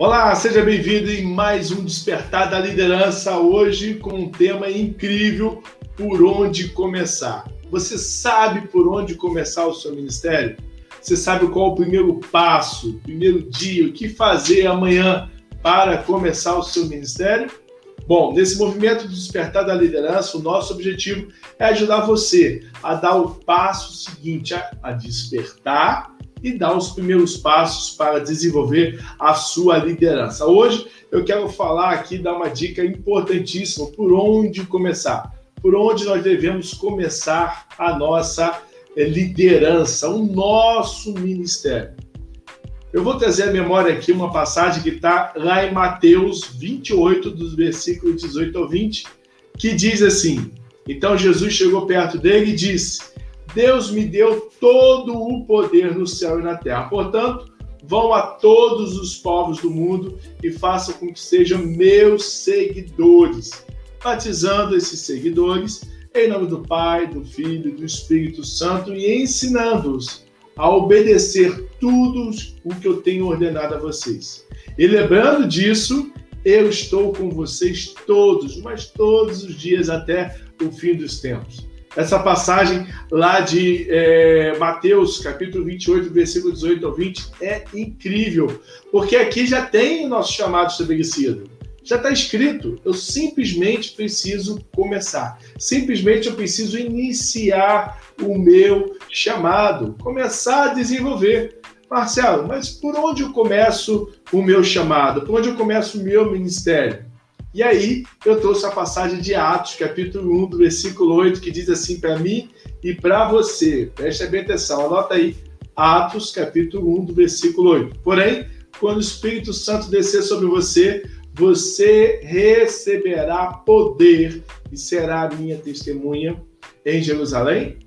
Olá, seja bem-vindo em mais um Despertar da Liderança, hoje com um tema incrível, por onde começar. Você sabe por onde começar o seu ministério? Você sabe qual o primeiro passo, o primeiro dia, o que fazer amanhã para começar o seu ministério? Bom, nesse movimento de despertar da liderança, o nosso objetivo é ajudar você a dar o passo seguinte, a despertar e dar os primeiros passos para desenvolver a sua liderança. Hoje eu quero falar aqui, dar uma dica importantíssima: por onde começar? Por onde nós devemos começar a nossa eh, liderança, o nosso ministério. Eu vou trazer à memória aqui uma passagem que está lá em Mateus 28, dos versículos 18 ao 20, que diz assim: Então Jesus chegou perto dele e disse Deus me deu todo o poder no céu e na terra. Portanto, vão a todos os povos do mundo e façam com que sejam meus seguidores, batizando esses seguidores em nome do Pai, do Filho e do Espírito Santo e ensinando-os a obedecer tudo o que eu tenho ordenado a vocês. E lembrando disso, eu estou com vocês todos, mas todos os dias até o fim dos tempos essa passagem lá de é, Mateus, capítulo 28, versículo 18 ao 20, é incrível, porque aqui já tem o nosso chamado estabelecido. Já está escrito, eu simplesmente preciso começar. Simplesmente eu preciso iniciar o meu chamado, começar a desenvolver. Marcelo, mas por onde eu começo o meu chamado? Por onde eu começo o meu ministério? E aí eu trouxe a passagem de Atos, capítulo 1, do versículo 8, que diz assim para mim e para você. Preste bem atenção, anota aí. Atos, capítulo 1, do versículo 8. Porém, quando o Espírito Santo descer sobre você, você receberá poder e será minha testemunha em Jerusalém,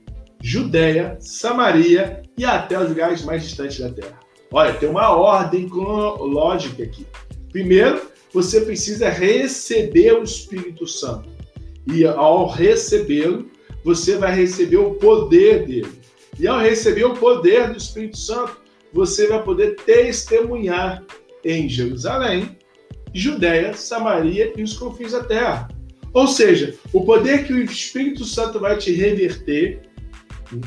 Judéia, Samaria e até os lugares mais distantes da terra. Olha, tem uma ordem cronológica aqui. Primeiro, você precisa receber o Espírito Santo. E ao recebê-lo, você vai receber o poder dele. E ao receber o poder do Espírito Santo, você vai poder testemunhar em Jerusalém, Judéia, Samaria e os confins da terra. Ou seja, o poder que o Espírito Santo vai te reverter,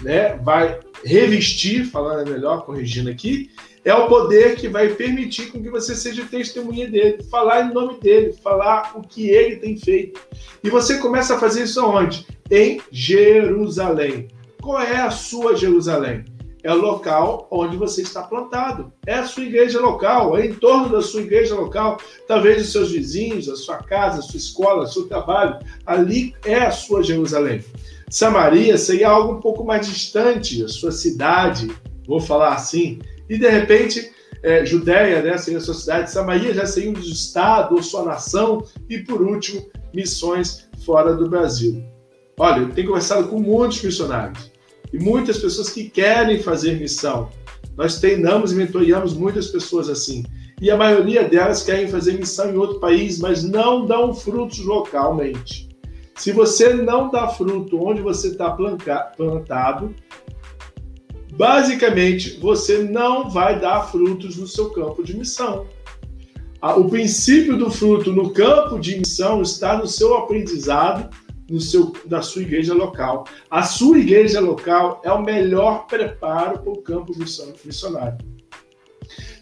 né, vai revestir, falando melhor, corrigindo aqui, é o poder que vai permitir com que você seja testemunha dele, falar em nome dele, falar o que ele tem feito. E você começa a fazer isso aonde? Em Jerusalém. Qual é a sua Jerusalém? É o local onde você está plantado. É a sua igreja local, é em torno da sua igreja local, talvez os seus vizinhos, a sua casa, a sua escola, o seu trabalho. Ali é a sua Jerusalém. Samaria seria algo um pouco mais distante, a sua cidade, vou falar assim, e de repente, é, Judéia, né, seria a sua cidade, Samaria já seria um estado ou sua nação, e por último, missões fora do Brasil. Olha, eu tenho conversado com muitos missionários e muitas pessoas que querem fazer missão. Nós treinamos e mentoreamos muitas pessoas assim. E a maioria delas querem fazer missão em outro país, mas não dão frutos localmente. Se você não dá fruto onde você está plantado, basicamente você não vai dar frutos no seu campo de missão. O princípio do fruto no campo de missão está no seu aprendizado, no seu, na sua igreja local. A sua igreja local é o melhor preparo para o campo missionário.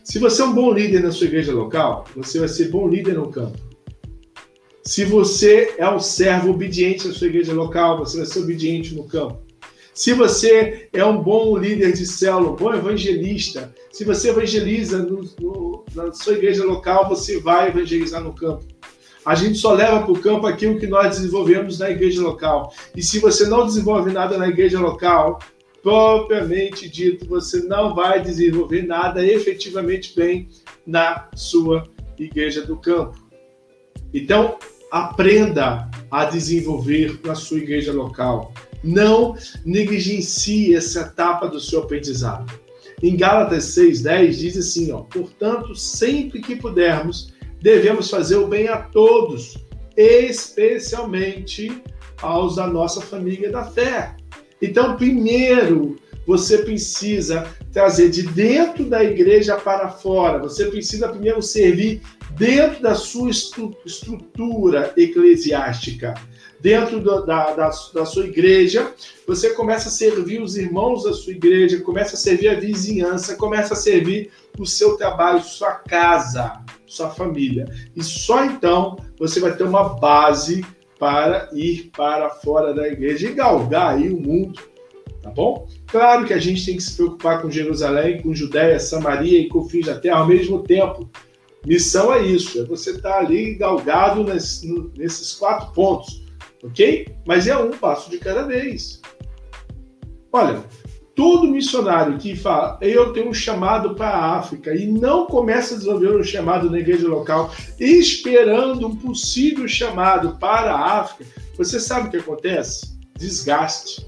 Se você é um bom líder na sua igreja local, você vai ser bom líder no campo. Se você é um servo obediente na sua igreja local, você vai ser obediente no campo. Se você é um bom líder de célula, um bom evangelista, se você evangeliza no, no, na sua igreja local, você vai evangelizar no campo. A gente só leva para o campo aquilo que nós desenvolvemos na igreja local. E se você não desenvolve nada na igreja local, propriamente dito, você não vai desenvolver nada efetivamente bem na sua igreja do campo. Então, aprenda a desenvolver na sua igreja local. Não negligencie essa etapa do seu aprendizado. Em Gálatas 6,10 diz assim: ó, portanto, sempre que pudermos, devemos fazer o bem a todos, especialmente aos da nossa família da fé. Então, primeiro, você precisa trazer de dentro da igreja para fora. Você precisa primeiro servir dentro da sua estrutura eclesiástica. Dentro do, da, da, da sua igreja, você começa a servir os irmãos da sua igreja, começa a servir a vizinhança, começa a servir o seu trabalho, sua casa, sua família. E só então você vai ter uma base para ir para fora da igreja e galgar aí o mundo, tá bom? Claro que a gente tem que se preocupar com Jerusalém, com Judéia, Samaria e com fins da terra ao mesmo tempo. Missão é isso, é você estar tá ali galgado nesses quatro pontos, ok? Mas é um passo de cada vez. Olha, todo missionário que fala, eu tenho um chamado para a África e não começa a desenvolver um chamado na igreja local, esperando um possível chamado para a África, você sabe o que acontece? Desgaste.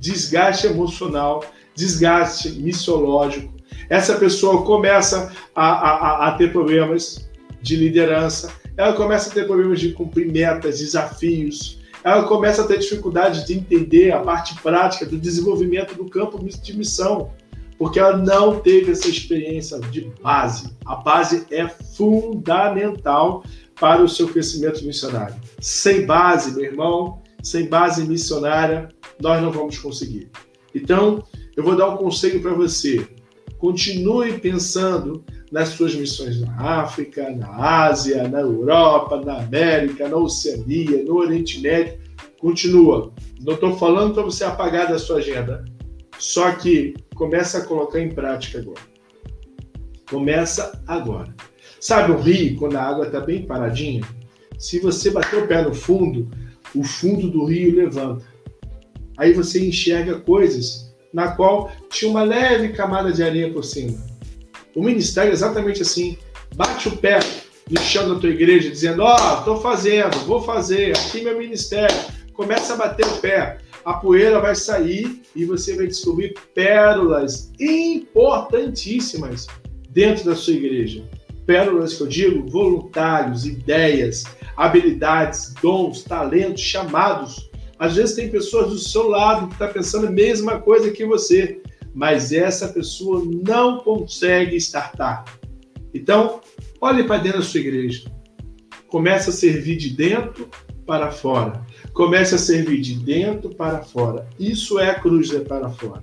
Desgaste emocional, desgaste missiológico. Essa pessoa começa a, a, a ter problemas de liderança, ela começa a ter problemas de cumprir metas, desafios, ela começa a ter dificuldade de entender a parte prática do desenvolvimento do campo de missão, porque ela não teve essa experiência de base. A base é fundamental para o seu crescimento missionário. Sem base, meu irmão, sem base missionária, nós não vamos conseguir. Então, eu vou dar um conselho para você. Continue pensando nas suas missões na África, na Ásia, na Europa, na América, na Oceania, no Oriente Médio. Continua. Não estou falando para você apagar da sua agenda. Só que começa a colocar em prática agora. Começa agora. Sabe o rio, quando a água está bem paradinha? Se você bater o pé no fundo, o fundo do rio levanta. Aí você enxerga coisas na qual tinha uma leve camada de areia por cima o ministério é exatamente assim. Bate o pé no chão da tua igreja, dizendo: Ó, oh, estou fazendo, vou fazer, aqui meu ministério. Começa a bater o pé. A poeira vai sair e você vai descobrir pérolas importantíssimas dentro da sua igreja. Pérolas que eu digo, voluntários, ideias, habilidades, dons, talentos, chamados. Às vezes tem pessoas do seu lado que estão tá pensando a mesma coisa que você mas essa pessoa não consegue startar. Então, olhe para dentro da sua igreja. Comece a servir de dentro para fora. Comece a servir de dentro para fora. Isso é a cruz é para fora.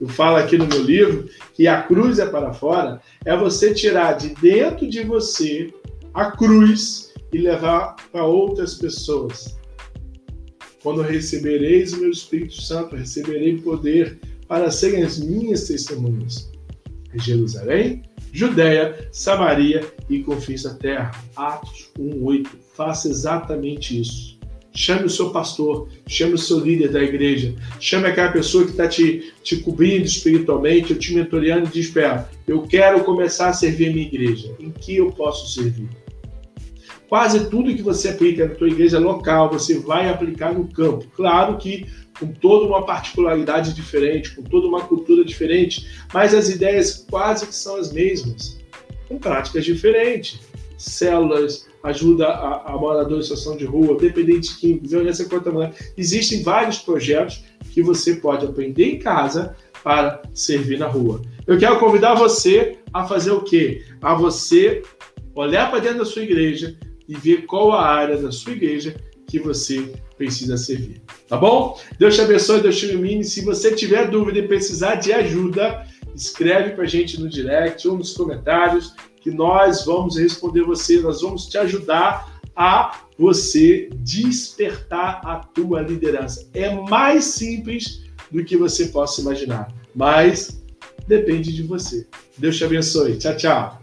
Eu falo aqui no meu livro que a cruz é para fora é você tirar de dentro de você a cruz e levar para outras pessoas. Quando recebereis o meu Espírito Santo, receberei poder para serem as minhas testemunhas. Jerusalém, Judéia, Samaria e confins da terra. Atos 1:8. Faça exatamente isso. Chame o seu pastor, chame o seu líder da igreja, chame aquela pessoa que está te, te cobrindo espiritualmente, te mentoreando e diz: eu quero começar a servir a minha igreja. Em que eu posso servir? Quase tudo que você aplica na tua igreja local, você vai aplicar no campo. Claro que com toda uma particularidade diferente, com toda uma cultura diferente, mas as ideias quase que são as mesmas, com práticas diferentes. Células, ajuda a, a moradores em situação de rua, dependentes químicos, violência contra a mulher. Existem vários projetos que você pode aprender em casa para servir na rua. Eu quero convidar você a fazer o quê? A você olhar para dentro da sua igreja e ver qual a área da sua igreja que você precisa servir. Tá bom? Deus te abençoe, Deus te ilumine. Se você tiver dúvida e precisar de ajuda, escreve para a gente no direct ou nos comentários que nós vamos responder você, nós vamos te ajudar a você despertar a tua liderança. É mais simples do que você possa imaginar, mas depende de você. Deus te abençoe. Tchau, tchau.